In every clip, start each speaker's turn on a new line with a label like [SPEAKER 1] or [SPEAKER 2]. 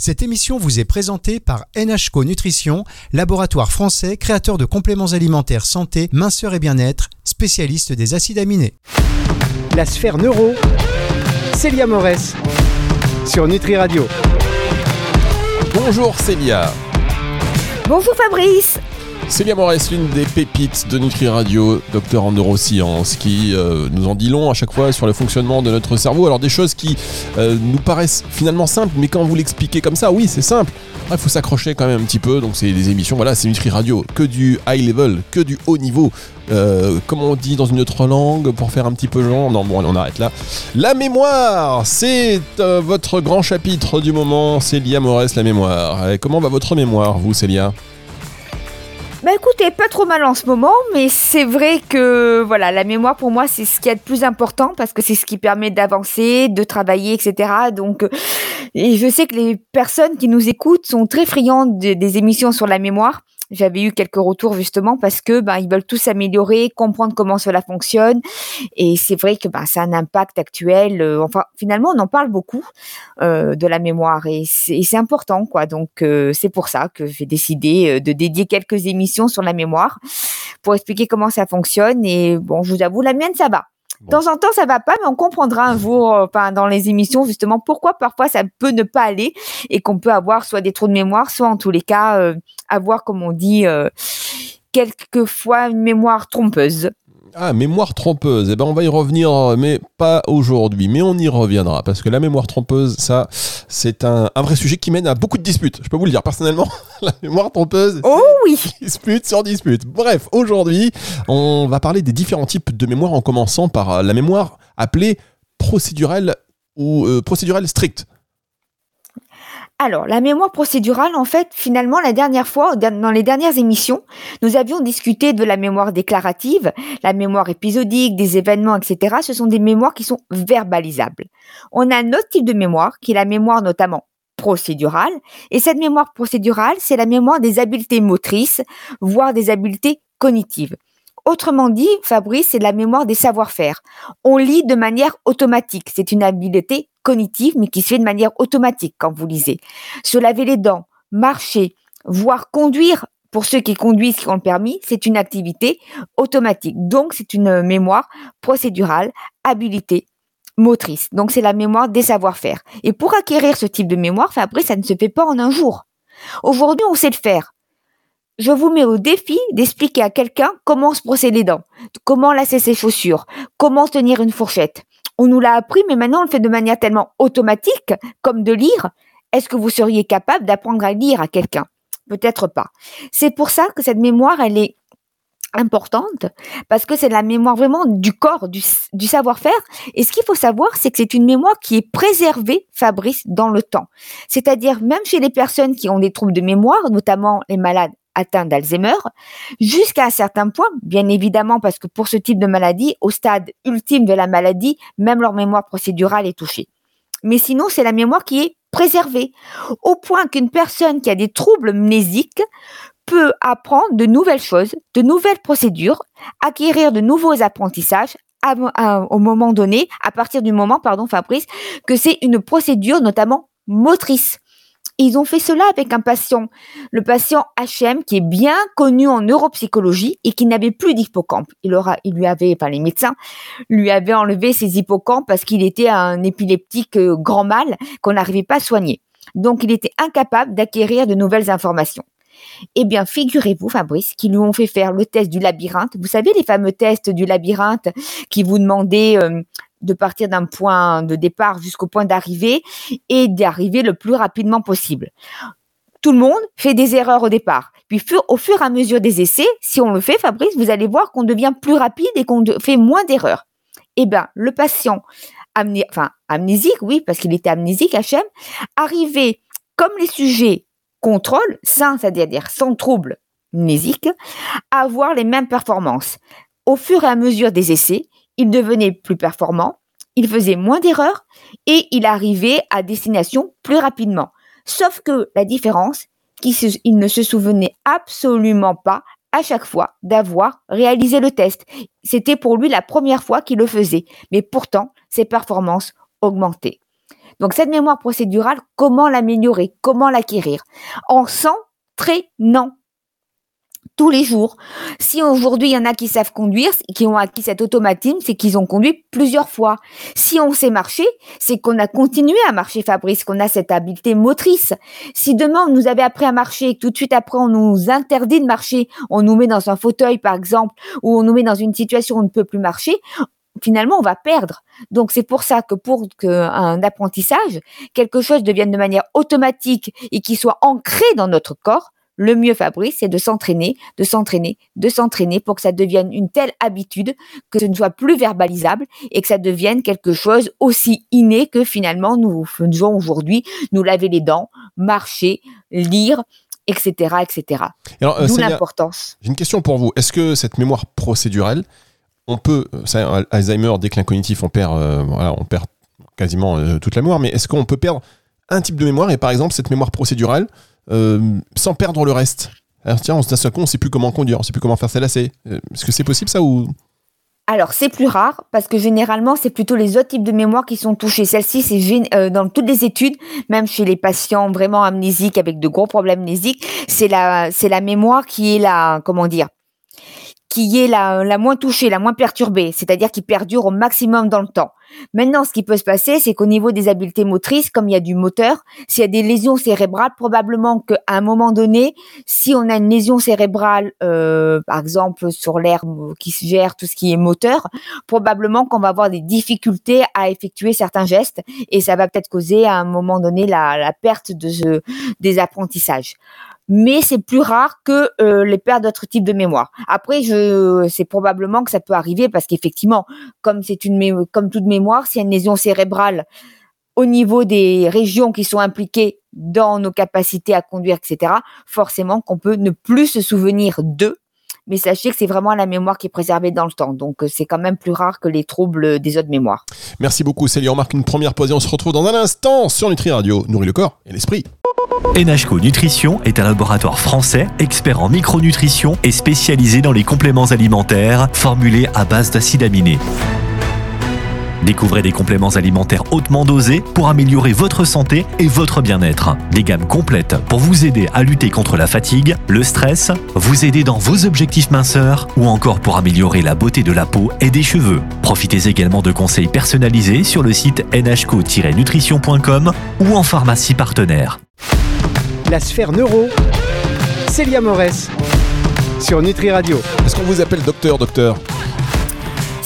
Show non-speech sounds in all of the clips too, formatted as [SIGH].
[SPEAKER 1] Cette émission vous est présentée par NHCO Nutrition, laboratoire français créateur de compléments alimentaires santé, minceur et bien-être, spécialiste des acides aminés.
[SPEAKER 2] La sphère neuro, Célia Morès, sur Nutri Radio.
[SPEAKER 3] Bonjour Célia.
[SPEAKER 4] Bonjour Fabrice.
[SPEAKER 3] Célia Morès, l'une des pépites de Nutri Radio, docteur en neurosciences, qui euh, nous en dit long à chaque fois sur le fonctionnement de notre cerveau. Alors des choses qui euh, nous paraissent finalement simples, mais quand vous l'expliquez comme ça, oui, c'est simple. Il faut s'accrocher quand même un petit peu. Donc c'est des émissions, voilà, c'est Nutri Radio, que du high level, que du haut niveau. Euh, comme on dit dans une autre langue, pour faire un petit peu genre. Non, bon, on arrête là. La mémoire, c'est votre grand chapitre du moment, Célia Morès, la mémoire. Comment va votre mémoire, vous, Célia
[SPEAKER 4] bah écoutez, pas trop mal en ce moment, mais c'est vrai que voilà, la mémoire pour moi c'est ce qui est le plus important parce que c'est ce qui permet d'avancer, de travailler, etc. Donc, et je sais que les personnes qui nous écoutent sont très friandes des émissions sur la mémoire j'avais eu quelques retours justement parce que ben ils veulent tous s'améliorer, comprendre comment cela fonctionne et c'est vrai que ben ça a un impact actuel. Euh, enfin finalement on en parle beaucoup euh, de la mémoire et c'est important quoi. Donc euh, c'est pour ça que j'ai décidé euh, de dédier quelques émissions sur la mémoire pour expliquer comment ça fonctionne et bon je vous avoue la mienne ça va. De temps en temps, ça va pas, mais on comprendra un jour, enfin, dans les émissions, justement, pourquoi parfois ça peut ne pas aller et qu'on peut avoir soit des trous de mémoire, soit en tous les cas, euh, avoir, comme on dit, euh, quelquefois une mémoire trompeuse.
[SPEAKER 3] Ah, mémoire trompeuse. Eh ben, on va y revenir, mais pas aujourd'hui. Mais on y reviendra parce que la mémoire trompeuse, ça, c'est un, vrai sujet qui mène à beaucoup de disputes. Je peux vous le dire personnellement. [LAUGHS] la mémoire trompeuse.
[SPEAKER 4] Oh oui.
[SPEAKER 3] Dispute sur dispute. Bref, aujourd'hui, on va parler des différents types de mémoire en commençant par la mémoire appelée procédurelle ou euh, procédurelle stricte.
[SPEAKER 4] Alors, la mémoire procédurale, en fait, finalement, la dernière fois, dans les dernières émissions, nous avions discuté de la mémoire déclarative, la mémoire épisodique, des événements, etc. Ce sont des mémoires qui sont verbalisables. On a un autre type de mémoire, qui est la mémoire notamment procédurale. Et cette mémoire procédurale, c'est la mémoire des habiletés motrices, voire des habiletés cognitives. Autrement dit, Fabrice, c'est la mémoire des savoir-faire. On lit de manière automatique. C'est une habileté cognitive, mais qui se fait de manière automatique quand vous lisez. Se laver les dents, marcher, voire conduire, pour ceux qui conduisent, qui ont le permis, c'est une activité automatique. Donc, c'est une mémoire procédurale, habilité motrice. Donc, c'est la mémoire des savoir-faire. Et pour acquérir ce type de mémoire, Fabrice, ça ne se fait pas en un jour. Aujourd'hui, on sait le faire je vous mets au défi d'expliquer à quelqu'un comment se brosser les dents, comment lasser ses chaussures, comment tenir une fourchette. On nous l'a appris, mais maintenant on le fait de manière tellement automatique, comme de lire. Est-ce que vous seriez capable d'apprendre à lire à quelqu'un? Peut-être pas. C'est pour ça que cette mémoire, elle est importante parce que c'est la mémoire vraiment du corps, du, du savoir-faire. Et ce qu'il faut savoir, c'est que c'est une mémoire qui est préservée, Fabrice, dans le temps. C'est-à-dire même chez les personnes qui ont des troubles de mémoire, notamment les malades atteint d'Alzheimer, jusqu'à un certain point, bien évidemment, parce que pour ce type de maladie, au stade ultime de la maladie, même leur mémoire procédurale est touchée. Mais sinon, c'est la mémoire qui est préservée, au point qu'une personne qui a des troubles mnésiques peut apprendre de nouvelles choses, de nouvelles procédures, acquérir de nouveaux apprentissages au moment donné, à partir du moment, pardon Fabrice, que c'est une procédure notamment motrice. Ils ont fait cela avec un patient, le patient HM, qui est bien connu en neuropsychologie et qui n'avait plus d'hippocampe. Il, lui avait, enfin les médecins lui avaient enlevé ses hippocampes parce qu'il était un épileptique euh, grand mal qu'on n'arrivait pas à soigner. Donc il était incapable d'acquérir de nouvelles informations. Eh bien, figurez-vous, Fabrice, qu'ils lui ont fait faire le test du labyrinthe. Vous savez, les fameux tests du labyrinthe qui vous demandaient euh, de partir d'un point de départ jusqu'au point d'arrivée et d'arriver le plus rapidement possible. Tout le monde fait des erreurs au départ. Puis au fur et à mesure des essais, si on le fait, Fabrice, vous allez voir qu'on devient plus rapide et qu'on fait moins d'erreurs. Eh bien, le patient amnésique, oui, parce qu'il était amnésique, HM, arrivé comme les sujets contrôle, sans, c'est-à-dire sans trouble mnésique, à avoir les mêmes performances. Au fur et à mesure des essais, il devenait plus performant, il faisait moins d'erreurs et il arrivait à destination plus rapidement. Sauf que la différence, il ne se souvenait absolument pas à chaque fois d'avoir réalisé le test. C'était pour lui la première fois qu'il le faisait, mais pourtant ses performances augmentaient. Donc cette mémoire procédurale, comment l'améliorer? Comment l'acquérir? En s'entraînant tous les jours. Si aujourd'hui il y en a qui savent conduire, qui ont acquis cet automatisme, c'est qu'ils ont conduit plusieurs fois. Si on sait marcher, c'est qu'on a continué à marcher, Fabrice, qu'on a cette habileté motrice. Si demain on nous avait appris à marcher et tout de suite après on nous interdit de marcher, on nous met dans un fauteuil par exemple, ou on nous met dans une situation où on ne peut plus marcher, finalement on va perdre. Donc c'est pour ça que pour qu'un apprentissage, quelque chose devienne de manière automatique et qui soit ancré dans notre corps, le mieux, Fabrice, c'est de s'entraîner, de s'entraîner, de s'entraîner pour que ça devienne une telle habitude que ce ne soit plus verbalisable et que ça devienne quelque chose aussi inné que finalement nous faisons aujourd'hui, nous laver les dents, marcher, lire, etc., etc.
[SPEAKER 3] Euh,
[SPEAKER 4] D'où l'importance.
[SPEAKER 3] J'ai une question pour vous. Est-ce que cette mémoire procédurale, on peut, ça, Alzheimer, déclin cognitif, on perd, euh, voilà, on perd quasiment euh, toute la mémoire, mais est-ce qu'on peut perdre un type de mémoire? Et par exemple cette mémoire procédurale euh, sans perdre le reste Alors tiens, on se d'un coup, on sait plus comment conduire, on sait plus comment faire ses lacets. Euh, Est-ce que c'est possible ça ou?
[SPEAKER 4] Alors, c'est plus rare parce que généralement, c'est plutôt les autres types de mémoire qui sont touchés. Celle-ci, c'est euh, dans toutes les études, même chez les patients vraiment amnésiques avec de gros problèmes amnésiques, c'est la, c'est la mémoire qui est la, comment dire, qui est la, la moins touchée, la moins perturbée, c'est-à-dire qui perdure au maximum dans le temps. Maintenant, ce qui peut se passer, c'est qu'au niveau des habiletés motrices, comme il y a du moteur, s'il y a des lésions cérébrales, probablement qu'à un moment donné, si on a une lésion cérébrale, euh, par exemple sur l'air qui gère tout ce qui est moteur, probablement qu'on va avoir des difficultés à effectuer certains gestes et ça va peut-être causer à un moment donné la, perte de des apprentissages. Mais c'est plus rare que euh, les pertes d'autres types de mémoire. Après, je, c'est probablement que ça peut arriver parce qu'effectivement, comme c'est une, comme toute mémoire, a une lésion cérébrale au niveau des régions qui sont impliquées dans nos capacités à conduire, etc., forcément qu'on peut ne plus se souvenir d'eux. Mais sachez que c'est vraiment la mémoire qui est préservée dans le temps. Donc, euh, c'est quand même plus rare que les troubles des autres mémoires.
[SPEAKER 3] Merci beaucoup Célia, on marque une première pause et on se retrouve dans un instant sur Nutri Radio. Nourrit le corps et l'esprit.
[SPEAKER 5] NHCO Nutrition est un laboratoire français expert en micronutrition et spécialisé dans les compléments alimentaires formulés à base d'acides aminés. Découvrez des compléments alimentaires hautement dosés pour améliorer votre santé et votre bien-être. Des gammes complètes pour vous aider à lutter contre la fatigue, le stress, vous aider dans vos objectifs minceurs ou encore pour améliorer la beauté de la peau et des cheveux. Profitez également de conseils personnalisés sur le site nhco-nutrition.com ou en pharmacie partenaire.
[SPEAKER 2] La sphère neuro, Célia Morès, sur Nutri Radio.
[SPEAKER 3] Est-ce qu'on vous appelle docteur, docteur?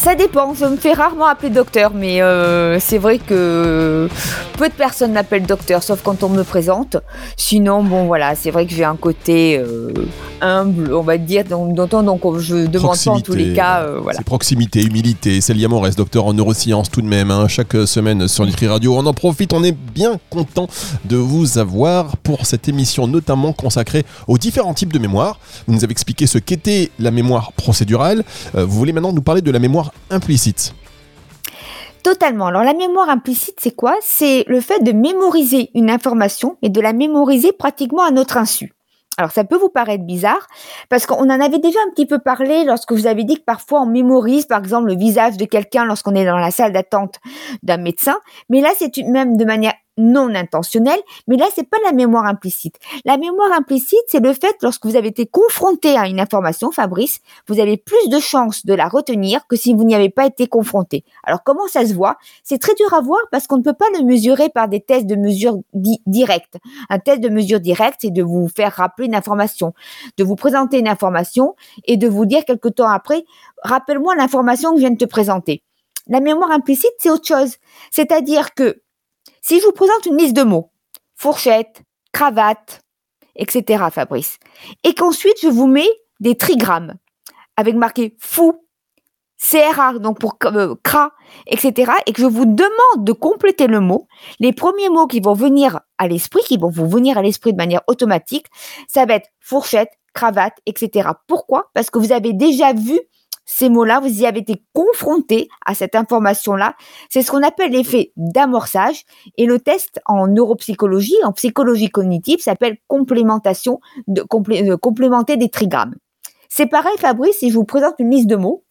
[SPEAKER 4] Ça dépend, je me fais rarement appeler docteur, mais euh, c'est vrai que peu de personnes m'appellent docteur, sauf quand on me présente. Sinon, bon voilà, c'est vrai que j'ai un côté euh, humble, on va dire, donc je demande pas en tous les cas, euh, voilà.
[SPEAKER 3] C'est proximité, humilité. Célia Morès, docteur en neurosciences tout de même, hein, chaque semaine sur Nutri Radio. On en profite, on est bien content de vous avoir pour cette émission notamment consacrée aux différents types de mémoire. Vous nous avez expliqué ce qu'était la mémoire procédurale. Euh, vous voulez maintenant nous parler de la mémoire implicite.
[SPEAKER 4] Totalement. Alors la mémoire implicite, c'est quoi? C'est le fait de mémoriser une information et de la mémoriser pratiquement à notre insu. Alors ça peut vous paraître bizarre parce qu'on en avait déjà un petit peu parlé lorsque vous avez dit que parfois on mémorise par exemple le visage de quelqu'un lorsqu'on est dans la salle d'attente d'un médecin, mais là c'est même de manière non intentionnelle, mais là c'est pas la mémoire implicite. La mémoire implicite, c'est le fait lorsque vous avez été confronté à une information, Fabrice, vous avez plus de chances de la retenir que si vous n'y avez pas été confronté. Alors comment ça se voit? C'est très dur à voir parce qu'on ne peut pas le mesurer par des tests de mesure di- directe. Un test de mesure directe, c'est de vous faire rappeler une information, de vous présenter une information et de vous dire quelque temps après, rappelle-moi l'information que je viens de te présenter. La mémoire implicite, c'est autre chose. C'est-à-dire que si je vous présente une liste de mots, fourchette, cravate, etc., Fabrice, et qu'ensuite je vous mets des trigrammes avec marqué fou, CRA, donc pour euh, cra, etc., et que je vous demande de compléter le mot, les premiers mots qui vont venir à l'esprit, qui vont vous venir à l'esprit de manière automatique, ça va être fourchette, cravate, etc. Pourquoi? Parce que vous avez déjà vu ces mots-là, vous y avez été confronté à cette information-là. C'est ce qu'on appelle l'effet d'amorçage. Et le test en neuropsychologie, en psychologie cognitive, s'appelle complémentation, de, complé- de complémenter des trigrammes. C'est pareil, Fabrice, si je vous présente une liste de mots,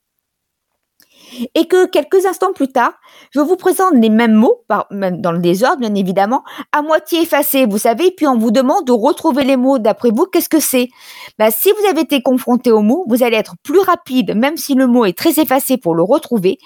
[SPEAKER 4] et que quelques instants plus tard, je vous présente les mêmes mots, même dans le désordre bien évidemment, à moitié effacés, vous savez, puis on vous demande de retrouver les mots. D'après vous, qu'est-ce que c'est? Ben, Si vous avez été confronté au mot, vous allez être plus rapide, même si le mot est très effacé pour le retrouver,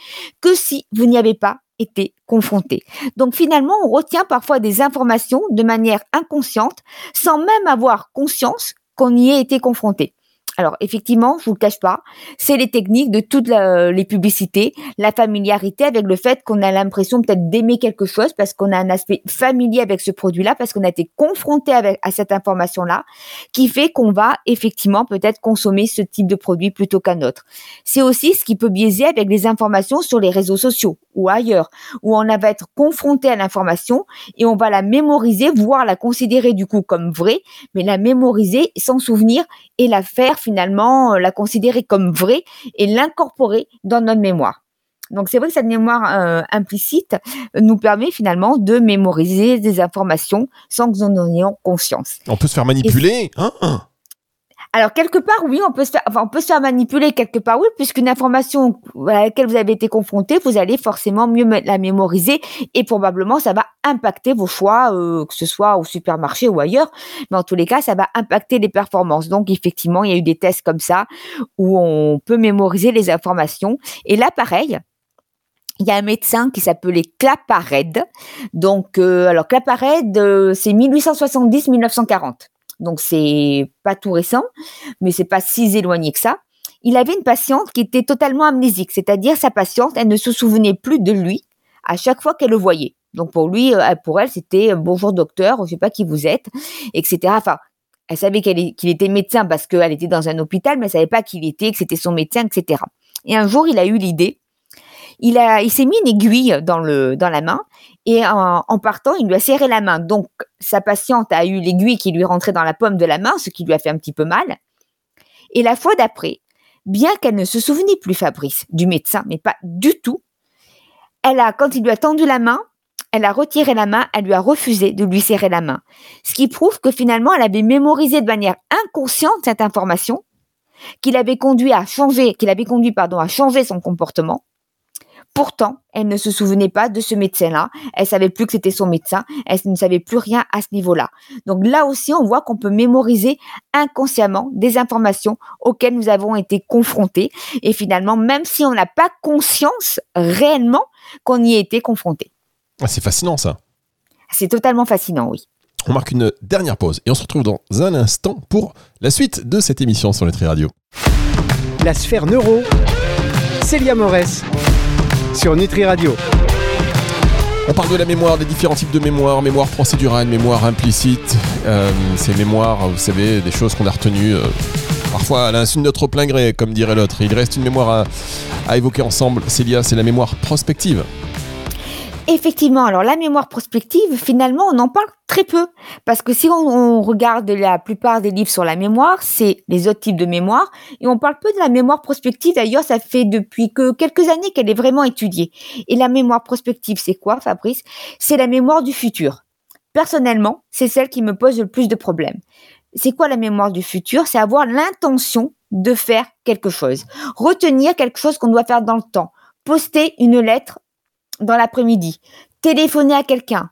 [SPEAKER 4] que si vous n'y avez pas été confronté. Donc finalement, on retient parfois des informations de manière inconsciente, sans même avoir conscience qu'on y ait été confronté. Alors effectivement, je vous le cache pas, c'est les techniques de toutes les publicités, la familiarité avec le fait qu'on a l'impression peut-être d'aimer quelque chose parce qu'on a un aspect familier avec ce produit-là, parce qu'on a été confronté à cette information-là, qui fait qu'on va effectivement peut-être consommer ce type de produit plutôt qu'un autre. C'est aussi ce qui peut biaiser avec les informations sur les réseaux sociaux ou ailleurs, où on va être confronté à l'information et on va la mémoriser, voire la considérer du coup comme vraie, mais la mémoriser sans souvenir et la faire finalement euh, la considérer comme vraie et l'incorporer dans notre mémoire. Donc c'est vrai que cette mémoire euh, implicite nous permet finalement de mémoriser des informations sans que nous en ayons conscience.
[SPEAKER 3] On peut se faire manipuler, hein
[SPEAKER 4] alors quelque part oui, on peut se faire, manipuler quelque part oui, puisqu'une information à laquelle vous avez été confronté, vous allez forcément mieux la mémoriser et probablement ça va impacter vos choix, euh, que ce soit au supermarché ou ailleurs. Mais en tous les cas, ça va impacter les performances. Donc effectivement, il y a eu des tests comme ça où on peut mémoriser les informations. Et là, pareil, il y a un médecin qui s'appelait Claparède. Donc, euh, alors Claparède, euh, c'est 1870-1940 donc c'est pas tout récent, mais c'est pas si éloigné que ça. Il avait une patiente qui était totalement amnésique, c'est-à-dire sa patiente, elle ne se souvenait plus de lui à chaque fois qu'elle le voyait. Donc pour lui, euh, pour elle, c'était euh, bonjour docteur, je sais pas qui vous êtes, etc. Enfin, elle savait qu'il était médecin parce qu'elle était dans un hôpital, mais elle savait pas qui il était, que c'était son médecin, etc. Et un jour, il a eu l'idée. Il a, il s'est mis une aiguille dans le, dans la main et en, partant, il lui a serré la main. Donc, sa patiente a eu l'aiguille qui lui rentrait dans la paume de la main, ce qui lui a fait un petit peu mal. Et la fois d'après, bien qu'elle ne se souvenait plus, Fabrice, du médecin, mais pas du tout, elle a, quand il lui a tendu la main, elle a retiré la main, elle lui a refusé de lui serrer la main. Ce qui prouve que finalement, elle avait mémorisé de manière inconsciente cette information, qu'il avait conduit à changer, qu'il avait conduit, pardon, à changer son comportement, Pourtant, elle ne se souvenait pas de ce médecin-là. Elle savait plus que c'était son médecin. Elle ne savait plus rien à ce niveau-là. Donc là aussi, on voit qu'on peut mémoriser inconsciemment des informations auxquelles nous avons été confrontés. Et finalement, même si on n'a pas conscience réellement qu'on y a été confronté.
[SPEAKER 3] Ah, c'est fascinant ça.
[SPEAKER 4] C'est totalement fascinant, oui.
[SPEAKER 3] On marque une dernière pause et on se retrouve dans un instant pour la suite de cette émission sur Nutri Radio.
[SPEAKER 2] La sphère neuro, Célia Morès sur Nutri Radio.
[SPEAKER 3] On parle de la mémoire, des différents types de mémoire, mémoire procédurale, mémoire implicite. Euh, ces mémoires, vous savez, des choses qu'on a retenues euh, parfois à l'insu de notre plein gré, comme dirait l'autre. Il reste une mémoire à, à évoquer ensemble. Célia, c'est la mémoire prospective.
[SPEAKER 4] Effectivement, alors la mémoire prospective, finalement, on en parle très peu. Parce que si on, regarde la plupart des livres sur la mémoire, c'est les autres types de mémoire. Et on parle peu de la mémoire prospective. D'ailleurs, ça fait depuis que quelques années qu'elle est vraiment étudiée. Et la mémoire prospective, c'est quoi, Fabrice? C'est la mémoire du futur. Personnellement, c'est celle qui me pose le plus de problèmes. C'est quoi la mémoire du futur? C'est avoir l'intention de faire quelque chose. Retenir quelque chose qu'on doit faire dans le temps. Poster une lettre dans l'après-midi, téléphoner à quelqu'un.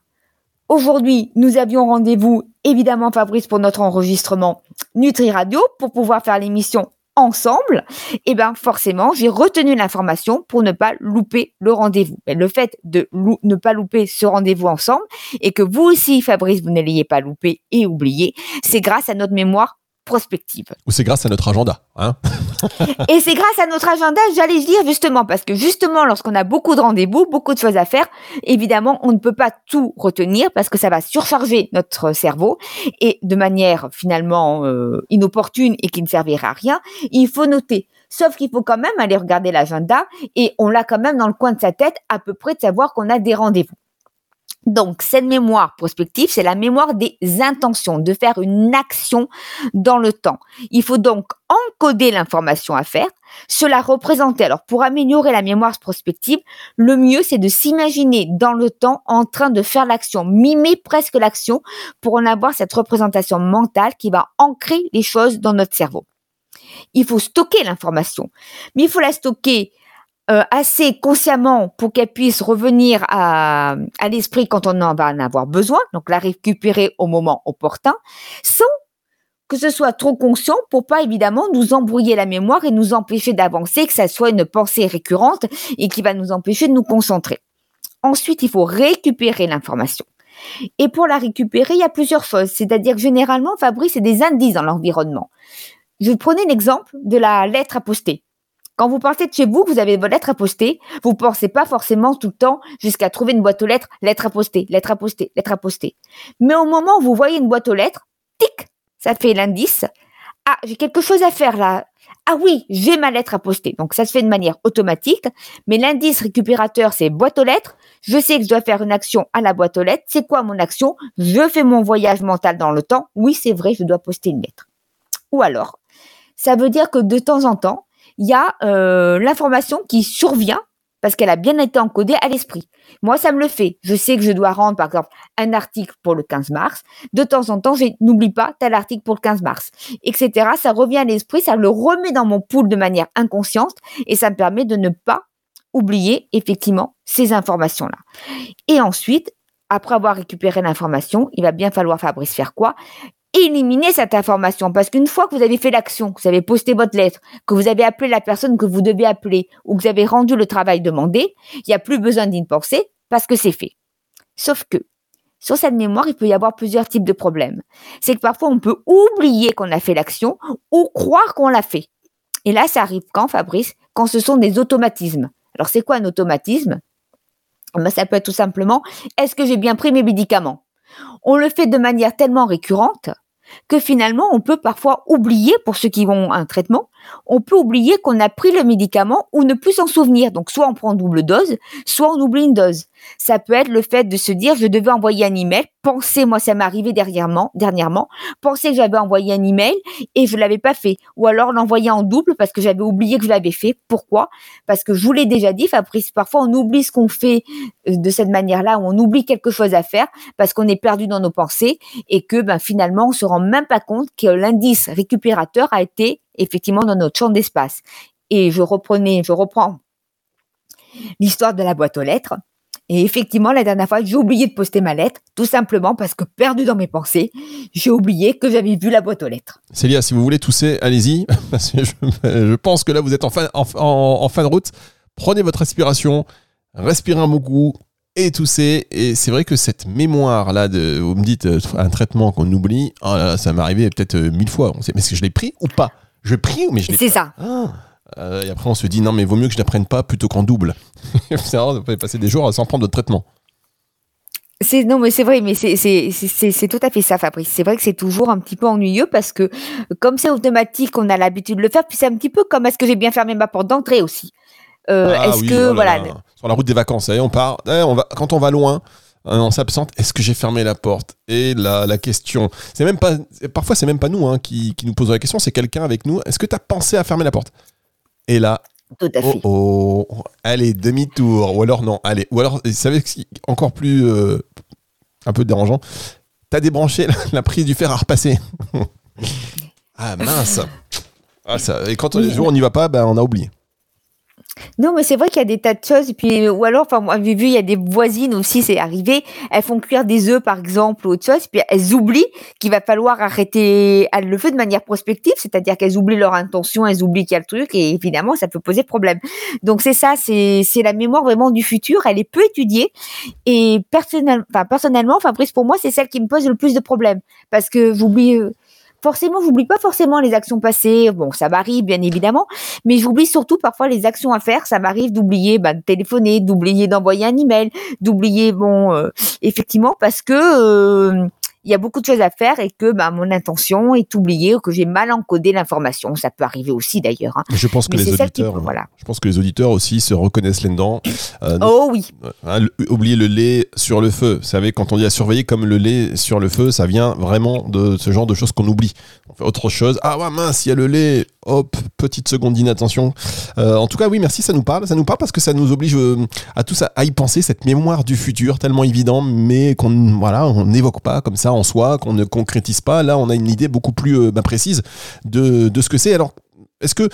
[SPEAKER 4] Aujourd'hui, nous avions rendez-vous, évidemment, Fabrice, pour notre enregistrement Nutri Radio, pour pouvoir faire l'émission ensemble, et eh bien forcément, j'ai retenu l'information pour ne pas louper le rendez-vous. Le fait de ne pas louper ce rendez-vous ensemble et que vous aussi, Fabrice, vous ne l'ayez pas loupé et oublié, c'est grâce à notre mémoire prospective.
[SPEAKER 3] Ou c'est grâce à notre agenda, hein [LAUGHS]
[SPEAKER 4] Et c'est grâce à notre agenda, j'allais dire justement, parce que justement, lorsqu'on a beaucoup de rendez-vous, beaucoup de choses à faire, évidemment, on ne peut pas tout retenir parce que ça va surcharger notre cerveau et de manière finalement euh, inopportune et qui ne servira à rien. Il faut noter. Sauf qu'il faut quand même aller regarder l'agenda et on l'a quand même dans le coin de sa tête à peu près de savoir qu'on a des rendez-vous. Donc, cette mémoire prospective, c'est la mémoire des intentions, de faire une action dans le temps. Il faut donc encoder l'information à faire, cela représenter. Alors, pour améliorer la mémoire prospective, le mieux, c'est de s'imaginer dans le temps en train de faire l'action, mimer presque l'action pour en avoir cette représentation mentale qui va ancrer les choses dans notre cerveau. Il faut stocker l'information, mais il faut la stocker euh, assez consciemment pour qu'elle puisse revenir à, à l'esprit quand on en va en avoir besoin, donc la récupérer au moment opportun, sans que ce soit trop conscient pour pas évidemment nous embrouiller la mémoire et nous empêcher d'avancer, que ça soit une pensée récurrente et qui va nous empêcher de nous concentrer. Ensuite, il faut récupérer l'information. Et pour la récupérer, il y a plusieurs choses. C'est-à-dire que généralement, Fabrice, c'est des indices dans l'environnement. Je prenais l'exemple de la lettre à poster. Quand vous partez de chez vous, vous avez votre lettre à poster, vous pensez pas forcément tout le temps jusqu'à trouver une boîte aux lettres, lettre à poster, lettre à poster, lettre à poster. Mais au moment où vous voyez une boîte aux lettres, tic, ça fait l'indice. Ah, j'ai quelque chose à faire là. Ah oui, j'ai ma lettre à poster. Donc ça se fait de manière automatique. Mais l'indice récupérateur, c'est boîte aux lettres. Je sais que je dois faire une action à la boîte aux lettres. C'est quoi mon action? Je fais mon voyage mental dans le temps. Oui, c'est vrai, je dois poster une lettre. Ou alors, ça veut dire que de temps en temps, il y a euh, l'information qui survient parce qu'elle a bien été encodée à l'esprit. Moi, ça me le fait. Je sais que je dois rendre, par exemple, un article pour le 15 mars. De temps en temps, je n'oublie pas tel article pour le 15 mars, etc. Ça revient à l'esprit, ça le remet dans mon pool de manière inconsciente et ça me permet de ne pas oublier effectivement ces informations-là. Et ensuite, après avoir récupéré l'information, il va bien falloir Fabrice faire quoi? Éliminer cette information parce qu'une fois que vous avez fait l'action, que vous avez posté votre lettre, que vous avez appelé la personne que vous devez appeler ou que vous avez rendu le travail demandé, il n'y a plus besoin d'y penser parce que c'est fait. Sauf que sur cette mémoire, il peut y avoir plusieurs types de problèmes. C'est que parfois on peut oublier qu'on a fait l'action ou croire qu'on l'a fait. Et là, ça arrive quand, Fabrice Quand ce sont des automatismes. Alors, c'est quoi un automatisme? Ben, Ça peut être tout simplement, est-ce que j'ai bien pris mes médicaments? On le fait de manière tellement récurrente que finalement on peut parfois oublier pour ceux qui vont à un traitement, on peut oublier qu'on a pris le médicament ou ne plus s'en souvenir. Donc soit on prend double dose, soit on oublie une dose. Ça peut être le fait de se dire je devais envoyer un email, pensez moi ça m'est arrivé dernièrement, dernièrement, pensez que j'avais envoyé un email et je l'avais pas fait ou alors l'envoyer en double parce que j'avais oublié que je l'avais fait. Pourquoi? Parce que je vous l'ai déjà dit parfois on oublie ce qu'on fait euh, de cette manière-là on oublie quelque chose à faire parce qu'on est perdu dans nos pensées et que ben finalement on se rend même pas compte que l'indice récupérateur a été effectivement dans notre champ d'espace. Et je reprenais, je reprends l'histoire de la boîte aux lettres. Et effectivement, la dernière fois, j'ai oublié de poster ma lettre, tout simplement parce que perdu dans mes pensées, j'ai oublié que j'avais vu la boîte aux lettres.
[SPEAKER 3] Célia, si vous voulez tousser, allez-y. [LAUGHS] je, pense que là, vous êtes en fin, en, fin de route. Prenez votre respiration, respirez un bon coup et tousser. Et c'est vrai que cette mémoire-là, vous me dites euh, un traitement qu'on oublie, oh ça m'est arrivé peut-être euh, mille fois. Mais est-ce que je l'ai pris ou pas? Je prie, mais je l'ai
[SPEAKER 4] C'est ça.
[SPEAKER 3] Ah. Euh, et après, on se dit, non, mais vaut mieux que je n'apprenne pas plutôt qu'en double. [LAUGHS] c'est rare de passer des jours sans prendre de traitement.
[SPEAKER 4] C'est non mais c'est vrai mais c'est tout à fait ça Fabrice. C'est vrai que c'est toujours un petit peu ennuyeux parce que comme c'est automatique, on a l'habitude de le faire puis c'est un petit peu comme est-ce que j'ai bien fermé ma porte d'entrée aussi?
[SPEAKER 3] Euh, ah est-ce que oh voilà sur la route des vacances, on part eh, on va quand on va loin, on s'absente, est-ce que j'ai fermé la porte? Et la, la question, c'est même pas, parfois c'est même pas nous hein, qui, qui, nous posons la question, c'est quelqu'un avec nous. Est-ce que tu as pensé à fermer la porte? Et là,
[SPEAKER 4] tout à fait.
[SPEAKER 3] Oh, oh, allez, demi-tour. Ou alors non, allez. Ou alors, vous savez encore plus euh, un peu dérangeant, t'as débranché la, prise du fer à repasser. [LAUGHS] ah mince. Ah, ça, et quand on, on n'y va pas, ben, on a oublié.
[SPEAKER 4] Non, mais c'est vrai qu'il y a des tas de choses. puis, ou alors, enfin, moi, vu, il y a des voisines aussi, c'est arrivé. Elles font cuire des œufs, par exemple, ou autre chose. Puis elles oublient qu'il va falloir arrêter le feu de manière prospective. C'est-à-dire qu'elles oublient leur intention, elles oublient qu'il y a le truc. Et évidemment, ça peut poser problème. Donc, c'est ça, c'est, la mémoire vraiment du futur. Elle est peu étudiée. Et personnellement, personnellement, Fabrice, pour moi, c'est celle qui me pose le plus de problèmes. Parce que j'oublie, euh, forcément, j'oublie pas forcément les actions passées. Bon, ça m'arrive bien évidemment, mais j'oublie surtout parfois les actions à faire. Ça m'arrive d'oublier bah, de téléphoner, d'oublier d'envoyer un email, d'oublier bon, euh, effectivement parce que euh, il y a beaucoup de choses à faire et que bah, mon intention est oubliée ou que j'ai mal encodé l'information. Ça peut arriver aussi d'ailleurs. Hein.
[SPEAKER 3] Je pense que les auditeurs, voilà. je pense que les auditeurs aussi se reconnaissent là-dedans.
[SPEAKER 4] Euh, oh oui.
[SPEAKER 3] Hein, oublier le lait sur le feu. Vous savez, quand on dit à surveiller comme le lait sur le feu, ça vient vraiment de ce genre de choses qu'on oublie. On fait autre chose. Ah ouais, mince, il y a le lait. Hop, petite seconde d'inattention. Euh, en tout cas, oui, merci, ça nous parle. Ça nous parle parce que ça nous oblige euh, à tous à, y penser, cette mémoire du futur tellement évident, mais qu'on voilà, on n'évoque pas comme ça en soi, qu'on ne concrétise pas. Là, on a une idée beaucoup plus euh, bah, précise de, ce que c'est. Alors, est-ce que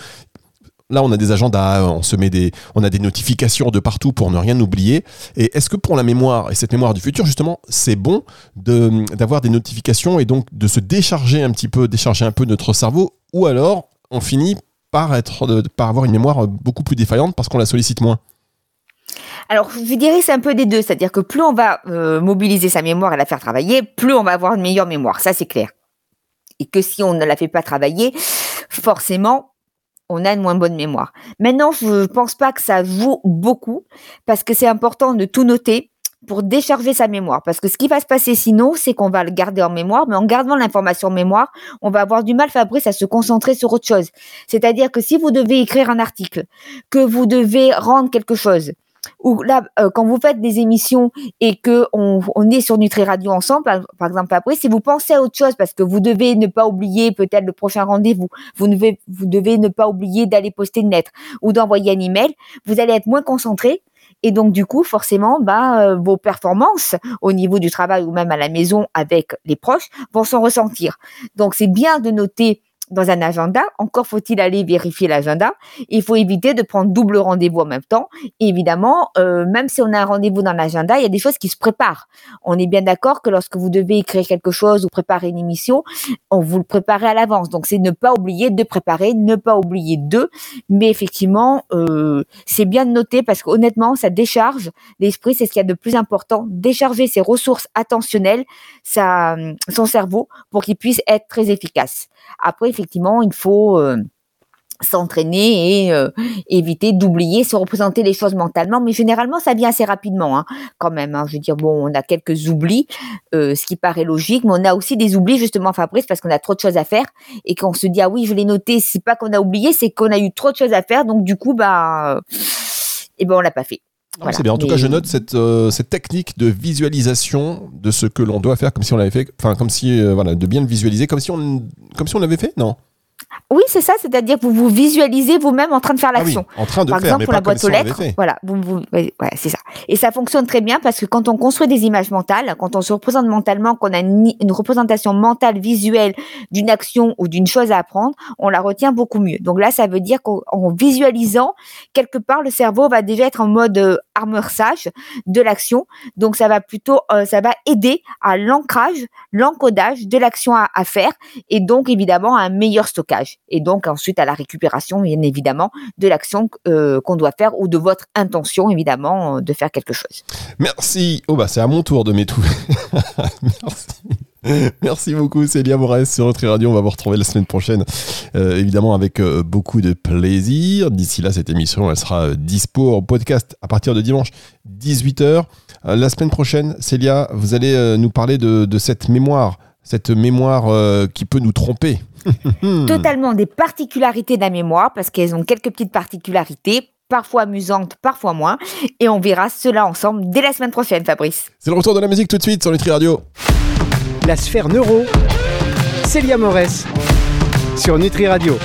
[SPEAKER 3] là, on a des agendas, on se met des, on a des notifications de partout pour ne rien oublier. Et est-ce que pour la mémoire et cette mémoire du futur, justement, c'est bon d'avoir des notifications et donc de se décharger un petit peu, décharger un peu notre cerveau, ou alors on finit par avoir une mémoire beaucoup plus défaillante parce qu'on la sollicite moins.
[SPEAKER 4] Alors, je dirais c'est un peu des deux, c'est-à-dire que plus on va euh, mobiliser sa mémoire et la faire travailler, plus on va avoir une meilleure mémoire, ça c'est clair. Et que si on ne la fait pas travailler, forcément, on a une moins bonne mémoire. Maintenant, je ne pense pas que ça joue beaucoup, parce que c'est important de tout noter pour décharger sa mémoire. Parce que ce qui va se passer sinon, c'est qu'on va le garder en mémoire, mais en gardant l'information en mémoire, on va avoir du mal, Fabrice, à se concentrer sur autre chose. C'est-à-dire que si vous devez écrire un article, que vous devez rendre quelque chose, ou là, euh, quand vous faites des émissions et que on, on est sur Nutri Radio ensemble, par, exemple après, si vous pensez à autre chose parce que vous devez ne pas oublier peut-être le prochain rendez-vous, vous devez, vous devez ne pas oublier d'aller poster une lettre ou d'envoyer un email, vous allez être moins concentré. Et donc du coup, forcément, bah, euh, vos performances au niveau du travail ou même à la maison avec les proches vont s'en ressentir. Donc c'est bien de noter dans un agenda. Encore faut-il aller vérifier l'agenda. Il faut éviter de prendre double rendez-vous en même temps. Évidemment, euh, même si on a un rendez-vous dans l'agenda, il y a des choses qui se préparent. On est bien d'accord que lorsque vous devez écrire quelque chose ou préparer une émission, on vous le prépare à l'avance. Donc c'est ne pas oublier de préparer, ne pas oublier de. Mais effectivement, euh, c'est bien de noter parce qu'honnêtement, ça décharge l'esprit. C'est ce qu'il y a de plus important. Décharger ses ressources attentionnelles, son cerveau, pour qu'il puisse être très efficace. Après, effectivement, il faut euh, s'entraîner et euh, éviter d'oublier, se représenter les choses mentalement. Mais généralement, ça vient assez rapidement, hein, quand même. hein. Je veux dire, bon, on a quelques oublis, euh, ce qui paraît logique, mais on a aussi des oublis, justement, Fabrice, parce qu'on a trop de choses à faire et qu'on se dit, ah oui, je l'ai noté. C'est pas qu'on a oublié, c'est qu'on a eu trop de choses à faire. Donc, du coup, bah, euh, eh ben, on l'a pas fait. Voilà.
[SPEAKER 3] C'est bien. En tout
[SPEAKER 4] Mais-
[SPEAKER 3] cas, je note cette, euh, cette technique de visualisation de ce que l'on doit faire, comme si on l'avait fait, enfin, comme si, euh, voilà, de bien le visualiser, comme si on, comme si on l'avait fait, non?
[SPEAKER 4] Oui, c'est ça, c'est-à-dire que vous vous visualisez vous-même en train de faire
[SPEAKER 3] Ah oui,
[SPEAKER 4] l'action.
[SPEAKER 3] en train de
[SPEAKER 4] Par
[SPEAKER 3] faire,
[SPEAKER 4] exemple,
[SPEAKER 3] mais
[SPEAKER 4] pour
[SPEAKER 3] pas
[SPEAKER 4] la boîte aux lettres, voilà, vous, vous- ouais, c'est ça. Et ça fonctionne très bien parce que quand on construit des images mentales, quand on se représente mentalement, qu'on a une, une représentation mentale visuelle d'une action ou d'une chose à apprendre, on la retient beaucoup mieux. Donc là, ça veut dire qu'en en visualisant, quelque part, le cerveau va déjà être en mode euh, armeur-sage de l'action. Donc ça va plutôt, euh, ça va aider à l'ancrage, l'encodage de l'action à, à faire et donc évidemment à un meilleur stockage. Et donc ensuite à la récupération, bien évidemment, de l'action euh, qu'on doit faire ou de votre intention, évidemment, euh, de faire quelque chose.
[SPEAKER 3] Merci. Oh bah c'est à mon tour de m'étouffer. [LAUGHS] Merci. Merci beaucoup Célia Morès sur Nutri Radio. On va vous retrouver la semaine prochaine, euh, évidemment avec beaucoup de plaisir. D'ici là, cette émission, elle sera dispo en podcast à partir de dimanche 18h. Euh, la semaine prochaine, Célia, vous allez nous parler de cette mémoire, cette mémoire euh, qui peut nous tromper. [LAUGHS]
[SPEAKER 4] Totalement des particularités de la mémoire, parce qu'elles ont quelques petites particularités, parfois amusantes, parfois moins. Et on verra cela ensemble dès la semaine prochaine, Fabrice.
[SPEAKER 3] C'est le retour de la musique tout de suite sur Nutri Radio.
[SPEAKER 2] La sphère neuro, Célia Morès, sur Nutri Radio.